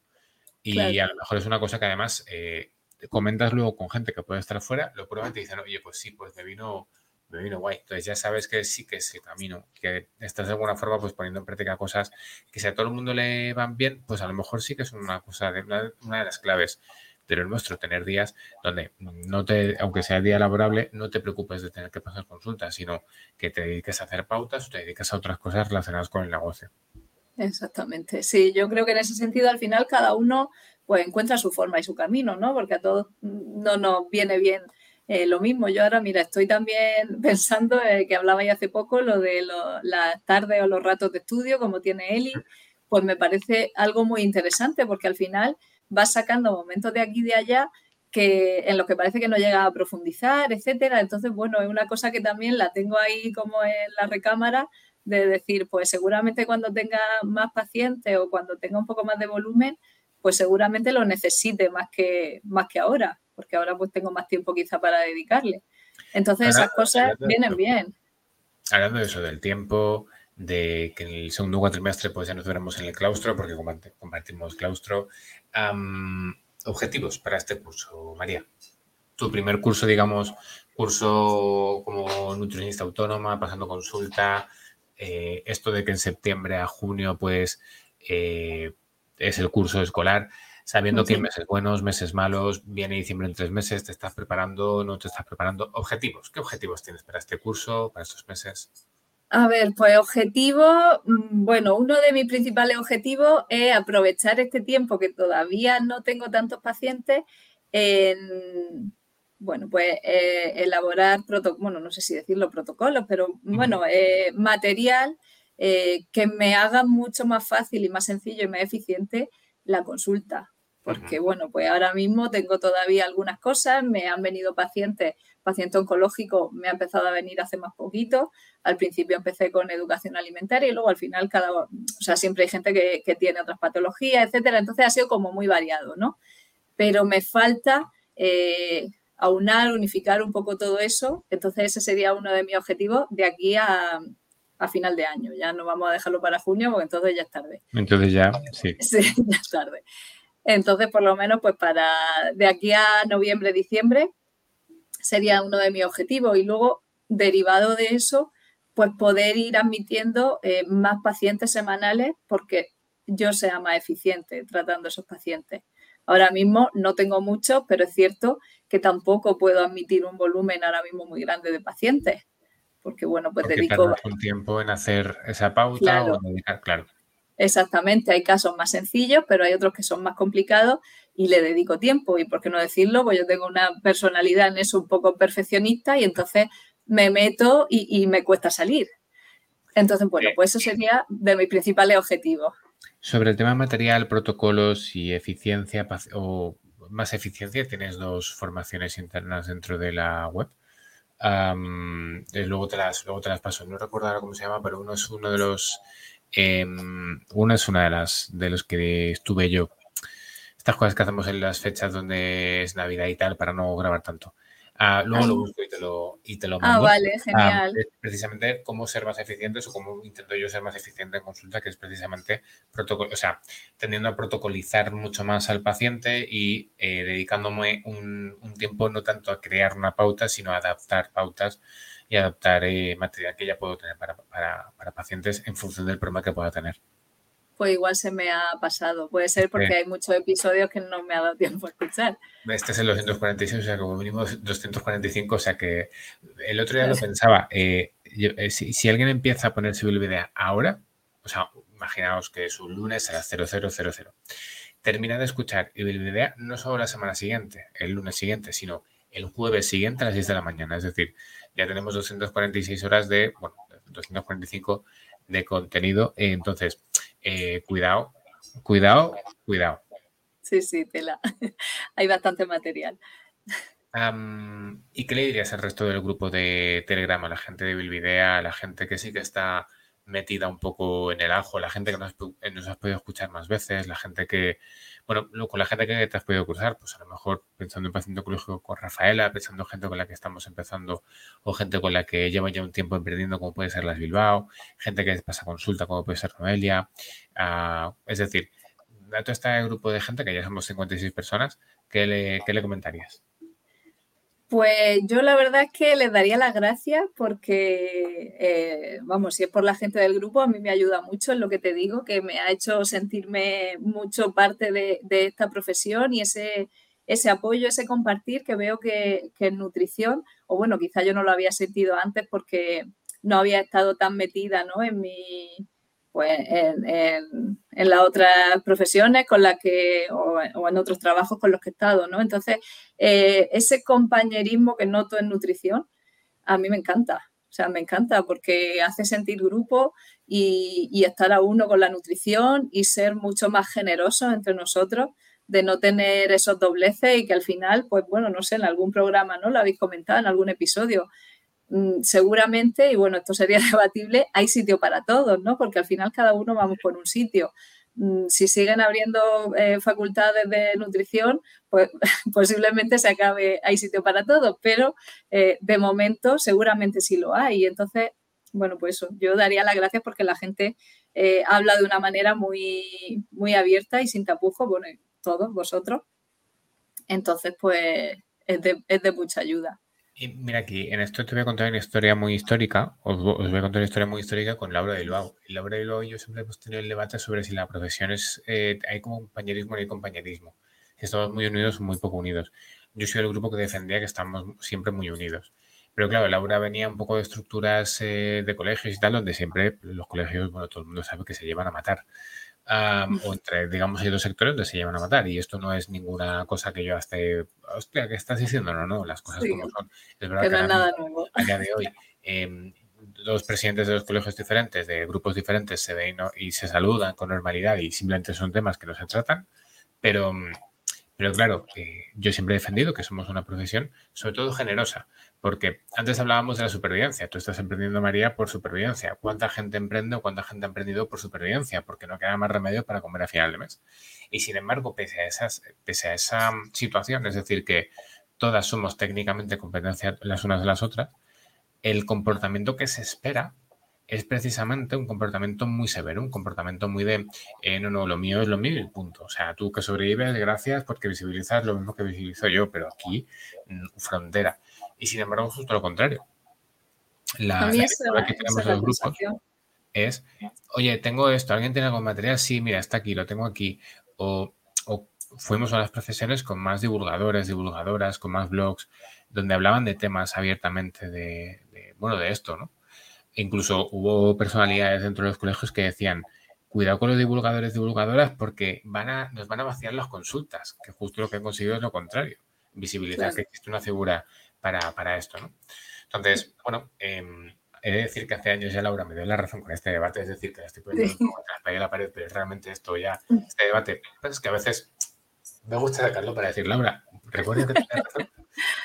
Y a lo mejor es una cosa que además eh, comentas luego con gente que puede estar fuera, lo prueban y te dicen, oye, pues sí, pues me vino, me vino guay. Entonces ya sabes que sí que es el camino, que estás de alguna forma pues poniendo en práctica cosas que si a todo el mundo le van bien, pues a lo mejor sí que es una cosa, de, una de las claves pero el nuestro, tener días donde no te, aunque sea día laborable, no te preocupes de tener que pasar consultas, sino que te dediques a hacer pautas o te dediques a otras cosas relacionadas con el negocio. Exactamente, sí, yo creo que en ese sentido al final cada uno pues encuentra su forma y su camino, ¿no? Porque a todos no nos viene bien eh, lo mismo. Yo ahora, mira, estoy también pensando eh, que hablaba ya hace poco lo de las tardes o los ratos de estudio, como tiene Eli, pues me parece algo muy interesante porque al final vas sacando momentos de aquí y de allá que en los que parece que no llega a profundizar, etcétera. Entonces, bueno, es una cosa que también la tengo ahí como en la recámara de decir, pues seguramente cuando tenga más pacientes o cuando tenga un poco más de volumen, pues seguramente lo necesite más que, más que ahora, porque ahora pues tengo más tiempo quizá para dedicarle. Entonces esas cosas vienen bien. Hablando de eso, del tiempo, de que en el segundo cuatrimestre pues ya nos veremos en el claustro, porque compartimos claustro. objetivos para este curso, María. Tu primer curso, digamos, curso como nutricionista autónoma, pasando consulta, eh, esto de que en septiembre a junio pues eh, es el curso escolar, sabiendo que hay meses buenos, meses malos, viene diciembre en tres meses, te estás preparando, no te estás preparando. Objetivos, ¿qué objetivos tienes para este curso, para estos meses? A ver, pues objetivo, mm, bueno, uno de mis principales objetivos es aprovechar este tiempo que todavía no tengo tantos pacientes en, bueno, pues eh, elaborar, bueno, no sé si decirlo protocolos, pero bueno, eh, material eh, que me haga mucho más fácil y más sencillo y más eficiente la consulta. Porque, bueno, pues ahora mismo tengo todavía algunas cosas, me han venido pacientes paciente oncológico me ha empezado a venir hace más poquito. Al principio empecé con educación alimentaria y luego al final cada, o sea, siempre hay gente que, tiene otras patologías, etcétera. Entonces ha sido como muy variado, ¿no? Pero me falta eh, aunar, unificar un poco todo eso. Entonces ese sería uno de mis objetivos de aquí a, final de año. Ya no vamos a dejarlo para junio porque entonces ya es tarde. Entonces ya, sí. Sí, ya es tarde. Entonces, por lo menos, pues para de aquí a noviembre, diciembre, sería uno de mis objetivos. Y luego, derivado de eso, pues poder ir admitiendo eh, más pacientes semanales porque yo sea más eficiente tratando a esos pacientes. Ahora mismo no tengo muchos, pero es cierto que tampoco puedo admitir un volumen ahora mismo muy grande de pacientes. Porque, bueno, pues dedico. un tiempo en hacer esa pauta o dedicar, claro. Exactamente, hay casos más sencillos, pero hay otros que son más complicados y le dedico tiempo. Y por qué no decirlo, pues yo tengo una personalidad en eso un poco perfeccionista y entonces me meto y, me cuesta salir. Entonces, bueno, pues eso sería de mis principales objetivos. Sobre el tema material, protocolos y eficiencia o más eficiencia, tienes dos formaciones internas dentro de la web. Eh, luego, te las, luego te las paso. No recuerdo ahora cómo se llama, pero uno es uno de los Em, una es una de las de los que estuve yo. Estas cosas que hacemos en las fechas donde es Navidad y tal para no grabar tanto. Ah, luego lo busco y te lo, y te lo ah, mando. Ah, vale, genial. precisamente cómo ser más eficientes o cómo intento yo ser más eficiente en consulta, que es precisamente protocolo, o sea, tendiendo a protocolizar mucho más al paciente y eh, dedicándome un, un, tiempo no tanto a crear una pauta, sino a adaptar pautas y adaptar eh, material que ya puedo tener para, pacientes en función del problema que pueda tener. Pues igual se me ha pasado. Puede ser porque hay muchos episodios que no me ha dado tiempo a escuchar. Este es el 246, o sea, como mínimo 245, o sea que el otro día lo pensaba. Eh, eh, si, alguien empieza a poner video ahora, o sea, imaginaos que es un lunes a las 0000, termina de escuchar video no solo la semana siguiente, el lunes siguiente, sino el jueves siguiente a las 10 de la mañana. Es decir, ya tenemos 246 horas de, bueno, 245 de contenido. Entonces, eh, cuidado, cuidado, cuidado. Sí, sí, tela. Hay bastante material. ¿Y qué le dirías al resto del grupo de Telegram, a la gente de Bilvidea, a la gente que sí que está metida un poco en el ajo, la gente que nos, eh, nos has podido escuchar más veces, la gente que, bueno, con la gente que te has podido cruzar, pues a lo mejor pensando en paciente oncológico con Rafaela, pensando en gente con la que estamos empezando o gente con la que lleva ya un tiempo emprendiendo, como puede ser las Bilbao, gente que pasa consulta, como puede ser Noelia. Ah, es decir, a este grupo de gente, que ya somos 56 personas, ¿qué le, qué le comentarías? Pues yo la verdad es que les daría las gracias porque, eh, vamos, si es por la gente del grupo, a mí me ayuda mucho en lo que te digo, que me ha hecho sentirme mucho parte de, esta profesión y ese, ese apoyo, ese compartir que veo que, que en nutrición, o bueno, quizá yo no lo había sentido antes porque no había estado tan metida ¿no? en mi pues en, las otras profesiones con las que, o, en otros trabajos con los que he estado, ¿no? Entonces, eh, ese compañerismo que noto en nutrición, a mí me encanta. O sea, me encanta porque hace sentir grupo y, estar a uno con la nutrición y ser mucho más generosos entre nosotros de no tener esos dobleces y que al final, pues bueno, no sé, en algún programa, ¿no? Lo habéis comentado en algún episodio, seguramente, y bueno, esto sería debatible, hay sitio para todos, ¿no? Porque al final cada uno vamos por un sitio. Mm, si siguen abriendo eh, facultades de nutrición, pues posiblemente se acabe, hay sitio para todos, pero eh, de momento seguramente sí lo hay. Entonces, bueno, pues yo daría las gracias porque la gente eh, habla de una manera muy, muy abierta y sin tapujos, bueno, todos vosotros. Entonces, pues es de mucha ayuda. Mira aquí, en esto te voy a contar una historia muy histórica, os, voy a contar una historia muy histórica con Laura de Bilbao. Y Laura de Bilbao yo siempre hemos tenido el debate sobre si la profesión es, eh, hay compañerismo o no hay compañerismo. Si estamos muy unidos o muy poco unidos. Yo soy el grupo que defendía que estamos siempre muy unidos. Pero claro, Laura venía un poco de estructuras eh, de colegios y tal, donde siempre los colegios, bueno, todo el mundo sabe que se llevan a matar o entre, digamos, hay dos sectores donde se llevan a matar. Y esto no es ninguna cosa que yo esté, hostia, ¿qué estás diciendo? No, no, las cosas como son. Es verdad que, no nuevo. A día de hoy, eh, dos presidentes de los colegios diferentes, de grupos diferentes, se ven y se saludan con normalidad y simplemente son temas que no se tratan. Pero, pero claro, eh, yo siempre he defendido que somos una profesión, sobre todo generosa. Porque antes hablábamos de la supervivencia. Tú estás emprendiendo, María, por supervivencia. ¿Cuánta gente emprende o cuánta gente ha emprendido por supervivencia? Porque no queda más remedio para comer a final de mes. Y sin embargo, pese a, esas, pese a esa situación, es decir, que todas somos técnicamente competencias las unas de las otras, el comportamiento que se espera es precisamente un comportamiento muy severo, un comportamiento muy de, eh, no, no, lo mío es lo mío y punto. O sea, tú que sobrevives, gracias porque visibilizas lo mismo que visibilizo yo, pero aquí, mm, frontera. Y sin embargo, justo lo contrario. La, la que tenemos en los grupos es, oye, tengo esto, ¿alguien tiene algún material? Sí, mira, está aquí, lo tengo aquí. O, fuimos a las procesiones con más divulgadores, divulgadoras, con más blogs, donde hablaban de temas abiertamente de, bueno, de esto, ¿no? incluso hubo personalidades dentro de los colegios que decían, cuidado con los divulgadores, divulgadoras, porque van a, nos van a vaciar las consultas, que justo lo que han conseguido es lo contrario, visibilizar que existe una figura para, esto, ¿no? Entonces, bueno, em, he de decir que hace años ya Laura me dio la razón con este debate, es decir, que la estoy poniendo sí. la pared, pero realmente esto ya, este debate, pues es que a veces me gusta sacarlo para decir, Laura, recuerda que tienes razón.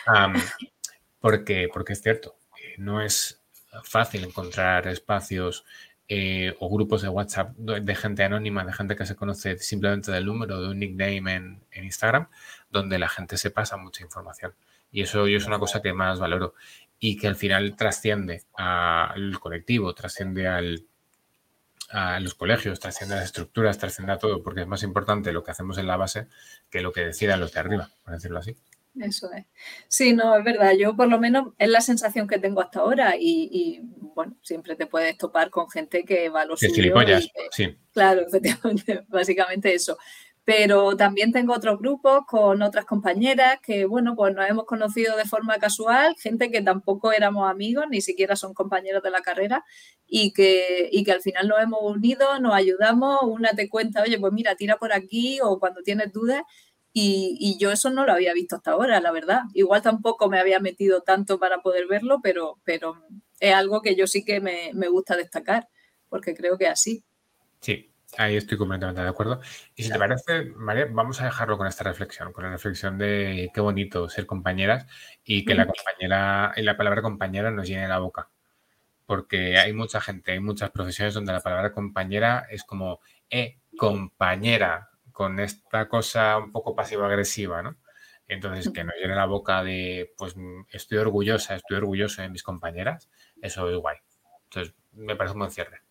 porque, porque es cierto, eh, no es fácil encontrar espacios eh, o grupos de WhatsApp de gente anónima, de gente que se conoce simplemente del número de un nickname en, en Instagram, donde la gente se pasa mucha información. Y eso yo es una cosa que más valoro y que al final trasciende al colectivo, trasciende al, a los colegios, trasciende a las estructuras, trasciende a todo, porque es más importante lo que hacemos en la base que lo que decidan los de arriba, por decirlo así. eso es. Sí, no, es verdad. Yo por lo menos es la sensación que tengo hasta ahora y, bueno, siempre te puedes topar con gente que va a los suyo. sí. Claro, efectivamente, básicamente eso. Pero también tengo otros grupos con otras compañeras que, bueno, pues nos hemos conocido de forma casual, gente que tampoco éramos amigos, ni siquiera son compañeros de la carrera, y que, y que al final nos hemos unido, nos ayudamos, una te cuenta, oye, pues mira, tira por aquí, o cuando tienes dudas, y, yo eso no lo había visto hasta ahora, la verdad. Igual tampoco me había metido tanto para poder verlo, pero, pero es algo que yo sí que me, me gusta destacar, porque creo que así. Sí, ahí estoy completamente de acuerdo. Y si te parece, María, vamos a dejarlo con esta reflexión, con la reflexión de qué bonito ser compañeras y que la compañera, y la palabra compañera nos llene la boca. Porque hay mucha gente, hay muchas profesiones donde la palabra compañera es como, eh, compañera, con esta cosa un poco pasivo-agresiva, ¿no? Entonces, que nos llene la boca de, pues, estoy orgullosa, estoy orgulloso de mis compañeras, eso es guay. Entonces, me parece un buen cierre.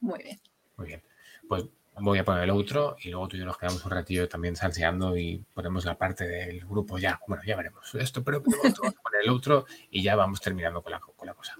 Muy bien. Muy bien pues voy a poner el otro y luego tú y yo nos quedamos un ratillo también salseando y ponemos la parte del grupo ya. Bueno, ya veremos esto, pero vamos a poner el otro y ya vamos terminando con la, con la cosa.